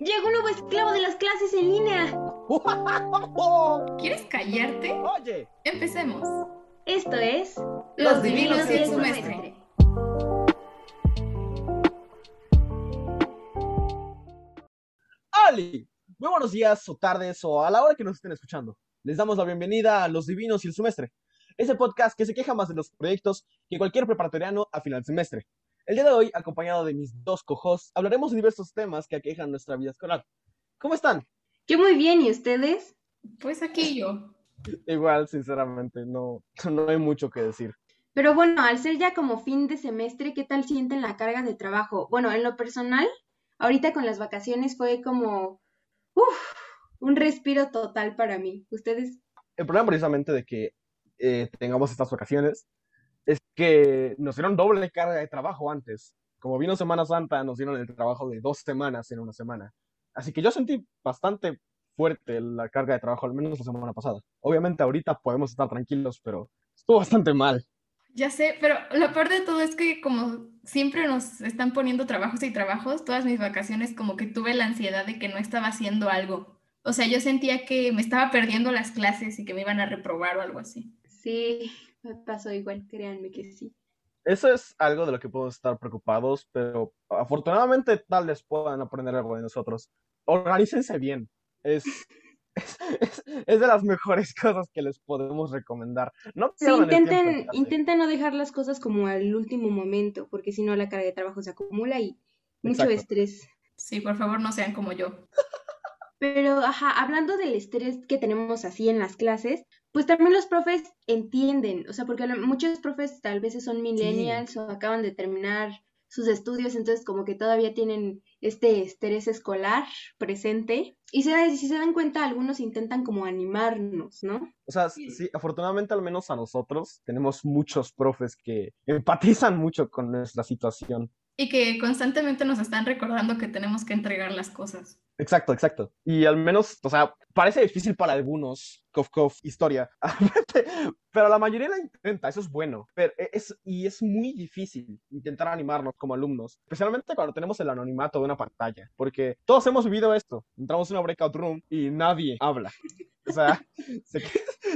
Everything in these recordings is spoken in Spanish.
Llegó un nuevo esclavo de las clases en línea. ¿Quieres callarte? Oye, Empecemos. Esto es Los Divinos y el Sumestre. Ali. Muy buenos días o tardes o a la hora que nos estén escuchando. Les damos la bienvenida a Los Divinos y el Semestre, ese podcast que se queja más de los proyectos que cualquier preparatoriano a final de semestre. El día de hoy, acompañado de mis dos cojos, hablaremos de diversos temas que aquejan nuestra vida escolar. ¿Cómo están? Yo muy bien, ¿y ustedes? Pues aquí yo. Igual, sinceramente, no, no hay mucho que decir. Pero bueno, al ser ya como fin de semestre, ¿qué tal sienten la carga de trabajo? Bueno, en lo personal, ahorita con las vacaciones fue como, uff, un respiro total para mí. ¿Ustedes? El problema precisamente de que eh, tengamos estas vacaciones es que nos dieron doble carga de trabajo antes. Como vino Semana Santa, nos dieron el trabajo de dos semanas en una semana. Así que yo sentí bastante fuerte la carga de trabajo, al menos la semana pasada. Obviamente ahorita podemos estar tranquilos, pero estuvo bastante mal. Ya sé, pero lo peor de todo es que como siempre nos están poniendo trabajos y trabajos, todas mis vacaciones como que tuve la ansiedad de que no estaba haciendo algo. O sea, yo sentía que me estaba perdiendo las clases y que me iban a reprobar o algo así. Sí, me pasó igual, créanme que sí. Eso es algo de lo que podemos estar preocupados, pero afortunadamente tal vez puedan aprender algo de nosotros. Organícense bien. Es, es, es- es de las mejores cosas que les podemos recomendar. No Sí, el intenten, intenten no dejar las cosas como al último momento, porque si no la carga de trabajo se acumula y mucho Exacto. estrés. Sí, por favor, no sean como yo. Pero, ajá, hablando del estrés que tenemos así en las clases, pues también los profes entienden, o sea, porque lo- muchos profes tal vez son millennials o acaban de terminar sus estudios, entonces como que todavía tienen este estrés escolar presente. Y se, da- si se dan cuenta, algunos intentan como animarnos, ¿no? O sea, sí, afortunadamente al menos a nosotros tenemos muchos profes que empatizan mucho con nuestra situación. Y que constantemente nos están recordando que tenemos que entregar las cosas. Exacto, exacto. Y al menos, o sea, parece difícil para algunos, cof, cof, historia, pero la mayoría la intenta, eso es bueno. Pero e, es, y es muy difícil intentar animarnos como alumnos, especialmente cuando tenemos el anonimato de una pantalla, porque todos hemos vivido esto. Entramos en una breakout room y nadie habla. O sea, se,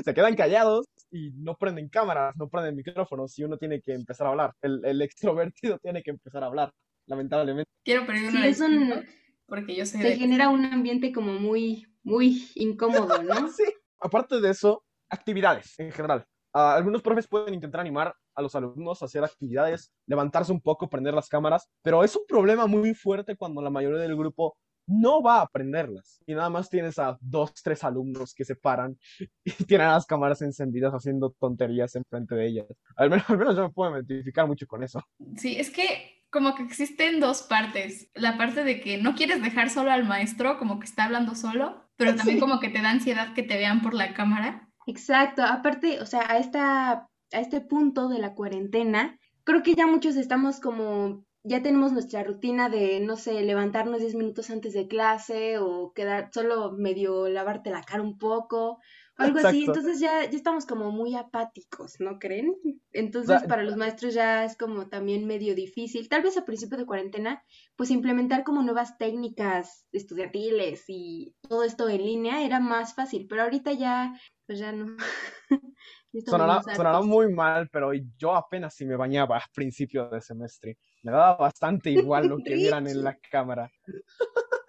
se quedan callados y no prenden cámaras, no prenden micrófonos y uno tiene que empezar a hablar. El, el extrovertido tiene que empezar a hablar, lamentablemente. Quiero pedir una Sí, es un- porque yo soy Se de... genera un ambiente como muy, muy incómodo, ¿no? Sí. Aparte de eso, actividades en general. Ah, algunos profes pueden intentar animar a los alumnos a hacer actividades, levantarse un poco, prender las cámaras, pero es un problema muy fuerte cuando la mayoría del grupo no va a aprenderlas. Y nada más tienes a dos, tres alumnos que se paran y tienen las cámaras encendidas haciendo tonterías enfrente de ellas. Al menos, al menos yo me puedo identificar mucho con eso. Sí, es que como que existen dos partes. La parte de que no quieres dejar solo al maestro, como que está hablando solo, pero también Sí. como que te da ansiedad que te vean por la cámara. Exacto, aparte, o sea, a esta, a este punto de la cuarentena, creo que ya muchos estamos como, ya tenemos nuestra rutina de, no sé, levantarnos 10 minutos antes de clase o quedar solo medio lavarte la cara un poco o algo así, entonces ya, ya estamos como muy apáticos, ¿no creen? Entonces para los maestros ya es como también medio difícil, tal vez a principio de cuarentena, pues implementar como nuevas técnicas estudiantiles y todo esto en línea era más fácil, pero ahorita ya, pues ya no. Sonará, sonará hartos. muy mal, pero yo apenas si me bañaba a principio de semestre. Me daba bastante igual lo que vieran en la cámara.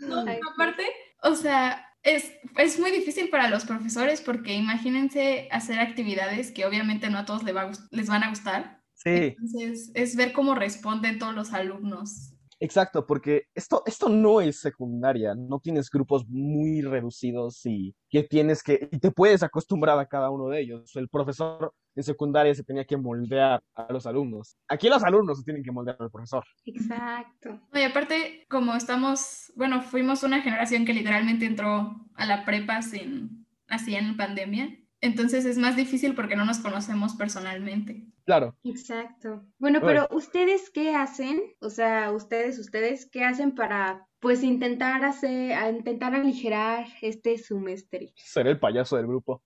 No, aparte, o sea, es, es muy difícil para los profesores porque imagínense hacer actividades que obviamente no a todos va a les van a gustar. Sí, Entonces, es ver cómo responden todos los alumnos. Exacto, porque esto, esto no es secundaria, no tienes grupos muy reducidos y que tienes que, y te puedes acostumbrar a cada uno de ellos. El profesor en secundaria se tenía que moldear a los alumnos. Aquí los alumnos se tienen que moldear al profesor. Exacto. Y aparte, como estamos, bueno, fuimos una generación que literalmente entró a la prepa sin, así en pandemia, entonces es más difícil porque no nos conocemos personalmente. Claro, Exacto. Bueno, Uy. pero ¿ustedes qué hacen? O sea, ustedes, ustedes, ¿qué hacen para, pues, intentar hacer, a intentar aligerar este semestre? seré el payaso del grupo.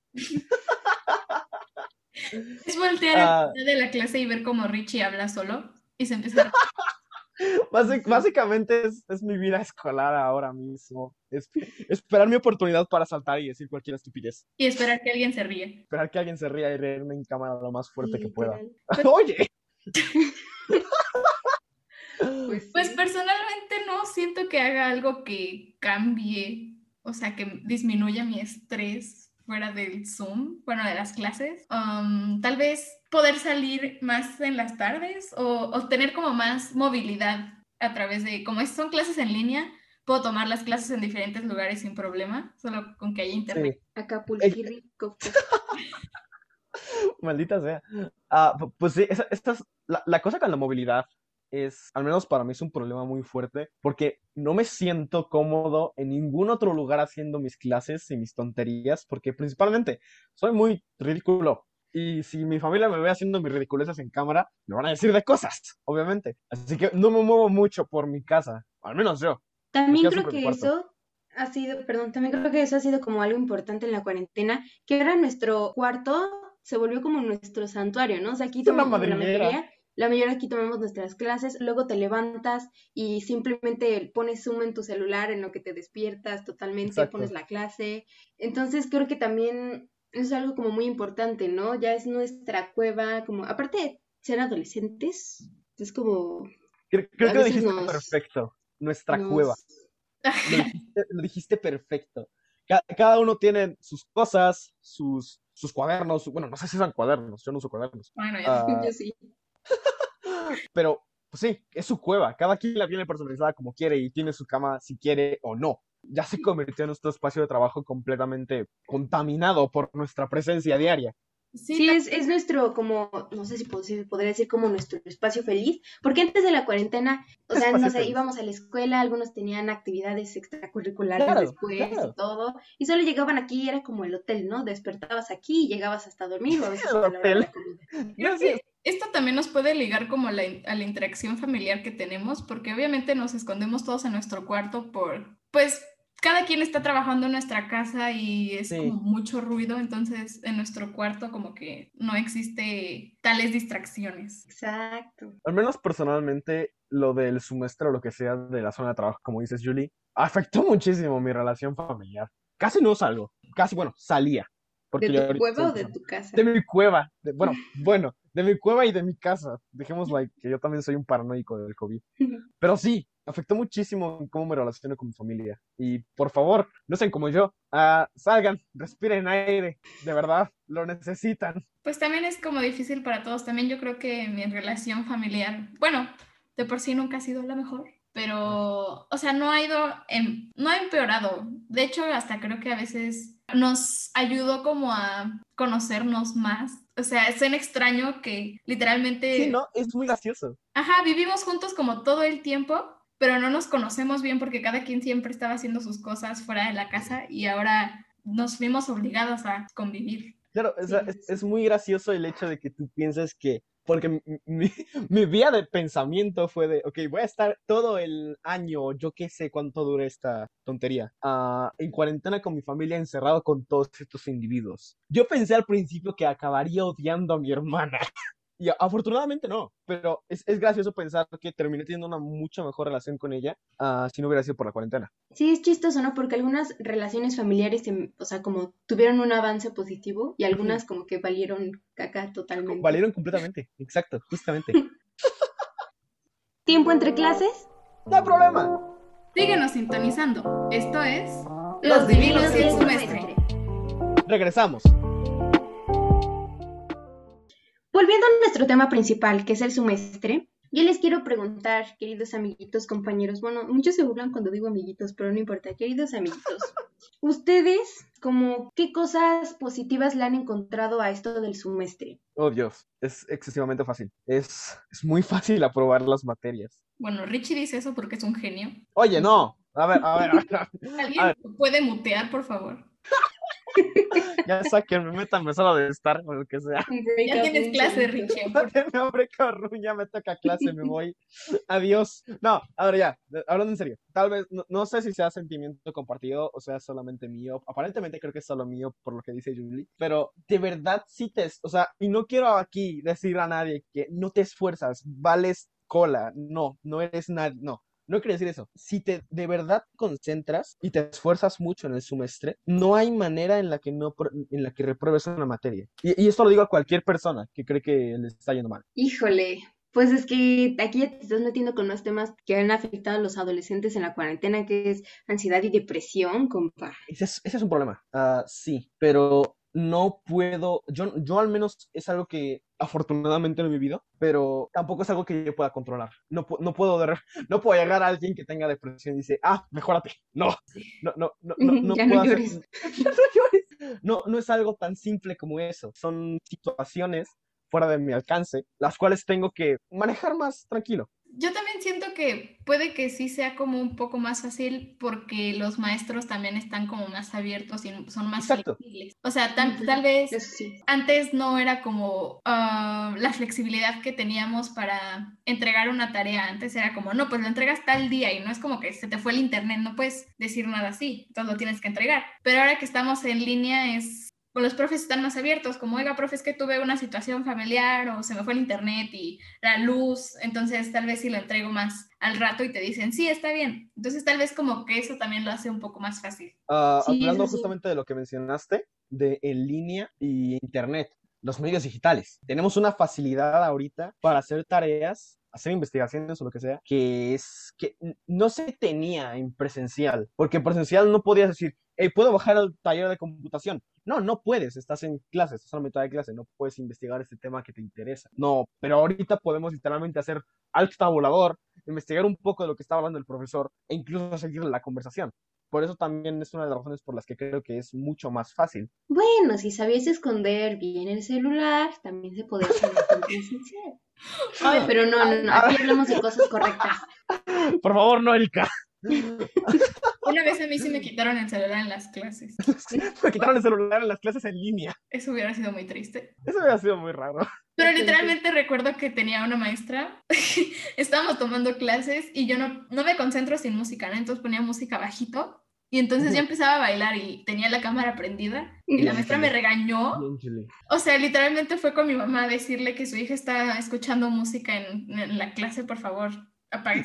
Es voltear a Ah. la de la clase y ver cómo Richie habla solo y se empieza a... básicamente es, mi vida escolar ahora mismo. Es, esperar mi oportunidad para saltar y decir cualquier estupidez. Y esperar que alguien se ría. Esperar que alguien se ría y reírme en cámara lo más fuerte que pueda. Oye. Pues, pues personalmente no siento que haga algo que cambie, o sea, que disminuya mi estrés fuera del Zoom, bueno, de las clases. Um, tal vez poder salir más en las tardes o, tener como más movilidad a través de, como son clases en línea, puedo tomar las clases en diferentes lugares sin problema, solo con que haya internet. Acapulco rico. Maldita sea. Ah, pues sí, esta es la, la, cosa con la movilidad es, al menos para mí, es un problema muy fuerte porque no me siento cómodo en ningún otro lugar haciendo mis clases y mis tonterías porque principalmente soy muy ridículo. Y si mi familia me ve haciendo mis ridiculeces en cámara, me van a decir de cosas, obviamente. Así que no me muevo mucho por mi casa, al menos yo. También creo que eso ha sido, perdón, también creo que eso ha sido como algo importante en la cuarentena, que ahora nuestro cuarto se volvió como nuestro santuario, ¿no? O sea, aquí tomamos la mayoría la mayoría aquí tomamos nuestras clases, luego te levantas y simplemente pones Zoom en tu celular en lo que te despiertas totalmente, pones la clase. Entonces creo que también es algo como muy importante, ¿no? Ya es nuestra cueva, como, aparte de ser adolescentes, es como... Creo, que lo dijiste perfecto, nuestra cueva. Lo dijiste, perfecto. Cada, uno tiene sus cosas, sus, sus cuadernos, bueno, no sé si son cuadernos, yo no uso cuadernos. Bueno, ya, yo sí. Pero, pues sí, es su cueva. Cada quien la tiene personalizada como quiere y tiene su cama si quiere o no. Ya se convirtió en nuestro espacio de trabajo completamente contaminado por nuestra presencia diaria. Sí, es, es, nuestro, como, no sé si podría decir como nuestro espacio feliz, porque antes de la cuarentena, o sea, no sé, íbamos a la escuela, algunos tenían actividades extracurriculares después y todo, y solo llegaban aquí y era como el hotel, ¿no? Despertabas aquí y llegabas hasta dormir o a veces el hotel. esto también nos puede ligar como a la interacción familiar que tenemos, porque obviamente nos escondemos todos en nuestro cuarto por, pues, cada quien está trabajando en nuestra casa y es como mucho ruido, entonces en nuestro cuarto como que no existe tales distracciones. Exacto. Al menos personalmente lo del semestre o lo que sea de la zona de trabajo, como dices Julie, afectó muchísimo mi relación familiar. Casi no salgo, casi, bueno, salía. Porque ¿De tu cueva o de tu casa? De mi cueva, bueno, bueno, de mi cueva y de mi casa. Dejemos like, que yo también soy un paranoico del COVID. Pero sí, afectó muchísimo cómo me relaciono con mi familia. Y por favor, no sean como yo. Uh, salgan, respiren aire. De verdad, lo necesitan. Pues también es como difícil para todos. También yo creo que mi relación familiar, bueno, de por sí nunca ha sido la mejor. Pero, o sea, no ha ido, no ha empeorado. De hecho, hasta creo que a veces nos ayudó como a conocernos más. O sea, es un extraño que literalmente... Sí, ¿no? Es muy gracioso. Ajá, vivimos juntos como todo el tiempo, pero no nos conocemos bien porque cada quien siempre estaba haciendo sus cosas fuera de la casa y ahora nos fuimos obligados a convivir. Claro, es, es, muy gracioso el hecho de que tú pienses que, porque mi, mi, vía de pensamiento fue de, ok, voy a estar todo el año, yo qué sé cuánto dure esta tontería, uh, en cuarentena con mi familia encerrado con todos estos individuos. Yo pensé al principio que acabaría odiando a mi hermana. Y afortunadamente no, pero es, es, gracioso pensar que terminé teniendo una mucho mejor relación con ella uh, si no hubiera sido por la cuarentena. Sí, es chistoso, ¿no? Porque algunas relaciones familiares, o sea, como tuvieron un avance positivo y algunas como que valieron caca totalmente. Valieron completamente, exacto, justamente. ¿Tiempo entre clases? No hay problema. Síguenos sintonizando. Esto es Los Divinos y el Semestre. Regresamos. Volviendo a nuestro tema principal, que es el semestre, yo les quiero preguntar, queridos amiguitos, compañeros, bueno, muchos se burlan cuando digo amiguitos, pero no importa, queridos amiguitos, ustedes, como, ¿qué cosas positivas le han encontrado a esto del semestre? Oh, Dios, es excesivamente fácil. Es, es muy fácil aprobar las materias. Bueno, Richie dice eso porque es un genio. Oye, no. A ver, a ver, a ver. ¿Alguien puede mutear, por favor? ya sáquenme, métanme solo de estar o lo que sea. Ya tienes clase, Richie. ya me toca clase, me voy. Adiós. No, ahora ya, hablando en serio. Tal vez, no, sé si sea sentimiento compartido o sea solamente mío. Aparentemente creo que es solo mío por lo que dice Julie. Pero de verdad sí te, o sea, y no quiero aquí decir a nadie que no te esfuerzas, vales cola, no, no eres nadie, no. No quiere decir eso. Si te de verdad concentras y te esfuerzas mucho en el semestre, no hay manera en la que no en la que repruebes una materia. Y, y esto lo digo a cualquier persona que cree que le está yendo mal. Híjole, pues es que aquí ya te estás metiendo con más temas que han afectado a los adolescentes en la cuarentena, que es ansiedad y depresión, compa. Ese es, ese es un problema, uh, sí, pero no puedo, yo, yo al menos es algo que afortunadamente no he vivido, pero tampoco es algo que yo pueda controlar. No, no, puedo, no puedo llegar a alguien que tenga depresión y dice, ah, mejórate. No, no, no, no, no, no ya no no, no es algo tan simple como eso. Son situaciones fuera de mi alcance, las cuales tengo que manejar más tranquilo yo también siento que puede que sí sea como un poco más fácil porque los maestros también están como más abiertos y son más flexibles. O sea, tal, vez antes no era como ah, la flexibilidad que teníamos para entregar una tarea. Antes era como, no, pues lo entregas tal día y no es como que se te fue el internet, no puedes decir nada así, entonces lo tienes que entregar. Pero ahora que estamos en línea es los profes están más abiertos, como, oiga, profe, es que tuve una situación familiar o se me fue el internet y la luz, entonces tal vez si lo entrego más al rato y te dicen, sí, está bien. Entonces tal vez como que eso también lo hace un poco más fácil. Ah, hablando justamente de lo que mencionaste, de en línea y internet, los medios digitales. Tenemos una facilidad ahorita para hacer tareas hacer investigaciones o lo que sea, que es que no se tenía en presencial, porque en presencial no podías decir, hey, ¿puedo bajar al taller de computación? No, no puedes, estás en clase, estás en la mitad de clase, no puedes investigar este tema que te interesa. No, pero ahorita podemos literalmente hacer algo tabulador, investigar un poco de lo que está hablando el profesor e incluso seguir la conversación. Por eso también es una de las razones por las que creo que es mucho más fácil. Bueno, si sabías esconder bien el celular, también se podría hacer presencial. Ay, pero no, no, no, aquí hablamos de cosas correctas. Por favor, no, Erika. Una vez a mí sí me quitaron el celular en las clases. me quitaron el celular en las clases en línea. Eso hubiera sido muy triste. Eso hubiera sido muy raro. Pero literalmente recuerdo que tenía una maestra, estábamos tomando clases y yo no, no me concentro sin música, ¿no? Entonces ponía música bajito y entonces ya empezaba a bailar y tenía la cámara prendida y la maestra me regañó. O sea, literalmente fue con mi mamá a decirle que su hija está escuchando música en, en la clase, por favor.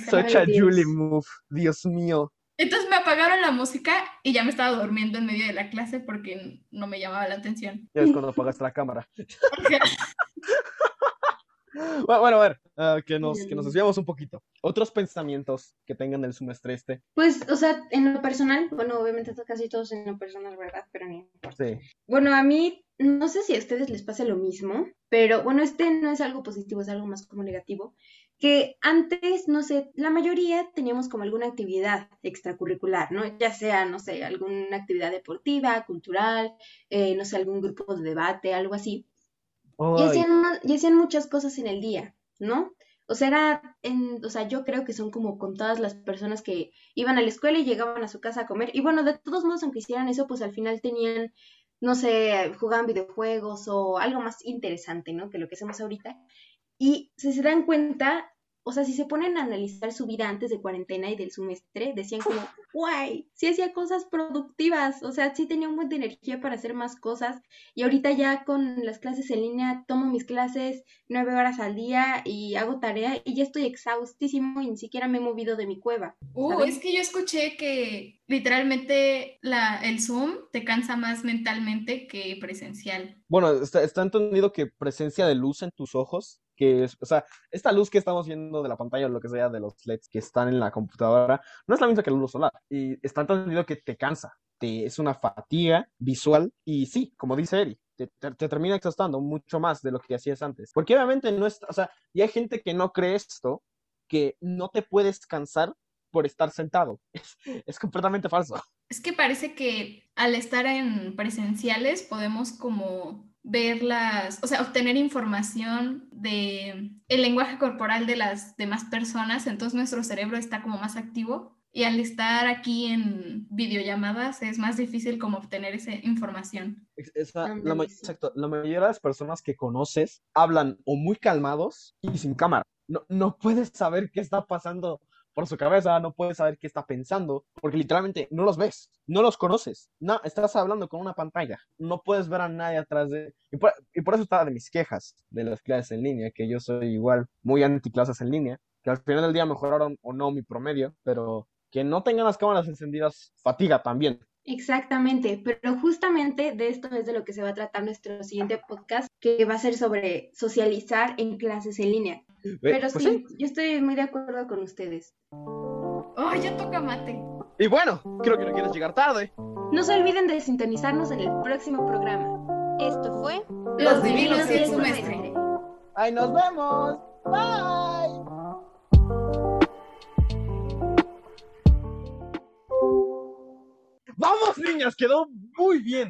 Such a Julie move, Dios mío. Entonces me apagaron la música y ya me estaba durmiendo en medio de la clase porque no me llamaba la atención. Ya es cuando apagaste la cámara. bueno, a ver, ah, que, nos, que nos desviamos un poquito. ¿Otros pensamientos que tengan el semestre este? Pues, o sea, en lo personal, bueno, obviamente casi todos en lo personal, ¿verdad? Pero ni importa. Sí. Bueno, a mí, no sé si a ustedes les pase lo mismo, pero bueno, este no es algo positivo, es algo más como negativo que antes, no sé, la mayoría teníamos como alguna actividad extracurricular, ¿no? Ya sea, no sé, alguna actividad deportiva, cultural, eh, no sé, algún grupo de debate, algo así. Y hacían, y hacían, muchas cosas en el día, ¿no? O sea, era en, o sea, yo creo que son como con todas las personas que iban a la escuela y llegaban a su casa a comer. Y bueno, de todos modos, aunque hicieran eso, pues al final tenían, no sé, jugaban videojuegos o algo más interesante, ¿no? Que lo que hacemos ahorita. Y si se dan cuenta, o sea, si se ponen a analizar su vida antes de cuarentena y del semestre, decían como, guay, sí hacía cosas productivas, o sea, sí tenía un buen de energía para hacer más cosas. Y ahorita ya con las clases en línea, tomo mis clases nueve horas al día y hago tarea y ya estoy exhaustísimo y ni siquiera me he movido de mi cueva. Uh, es que yo escuché que literalmente la, el Zoom te cansa más mentalmente que presencial. Bueno, está, está entendido que presencia de luz en tus ojos que es, o sea, esta luz que estamos viendo de la pantalla o lo que sea de los LEDs que están en la computadora, no es la misma que la luz solar. Y está entendido que te cansa, te, es una fatiga visual y sí, como dice Eri, te, te, termina exhaustando mucho más de lo que hacías antes. Porque obviamente no es, o sea, y hay gente que no cree esto, que no te puedes cansar por estar sentado. Es, es, completamente falso. Es que parece que al estar en presenciales podemos como verlas, o sea, obtener información de el lenguaje corporal de las demás personas, entonces nuestro cerebro está como más activo y al estar aquí en videollamadas es más difícil como obtener esa información. la, exacto, la mayoría de las personas que conoces hablan o muy calmados y sin cámara. No, no puedes saber qué está pasando por su cabeza, no puedes saber qué está pensando, porque literalmente no los ves, no los conoces, no, estás hablando con una pantalla, no puedes ver a nadie atrás de... Y por, eso estaba de mis quejas de las clases en línea, que yo soy igual muy anti clases en línea, que al final del día mejoraron o no mi promedio, pero que no tengan las cámaras encendidas fatiga también. Exactamente, pero justamente de esto es de lo que se va a tratar nuestro siguiente podcast, que va a ser sobre socializar en clases en línea. Pero Pues sí, yo estoy muy de acuerdo con ustedes. Oh, ya toca mate. Y bueno, creo que no quieres llegar tarde. No se olviden de sintonizarnos en el próximo programa. Esto fue Los divinos y el semestre. ¡Ahí nos vemos! ¡Bye! ¡Vamos, niñas! Quedó muy bien.